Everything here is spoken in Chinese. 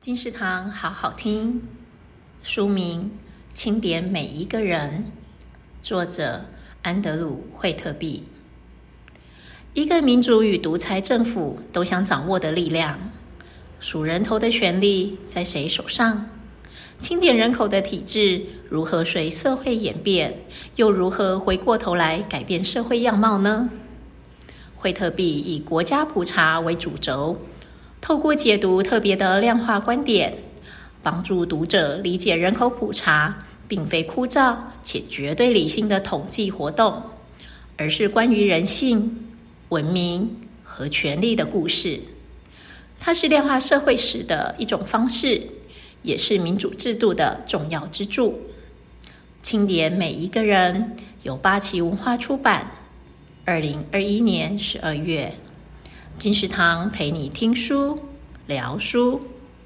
金石堂好好听，书名《清点每一个人》，作者安德鲁·惠特毕。一个民主与独裁政府都想掌握的力量，数人头的权力在谁手上？清点人口的体制如何随社会演变，又如何回过头来改变社会样貌呢？惠特毕以国家普查为主轴。透过解读特别的量化观点，帮助读者理解人口普查并非枯燥且绝对理性的统计活动，而是关于人性、文明和权力的故事。它是量化社会史的一种方式，也是民主制度的重要支柱。清点每一个人，由八旗文化出版，二零二一年十二月。金石堂陪你听书，聊书。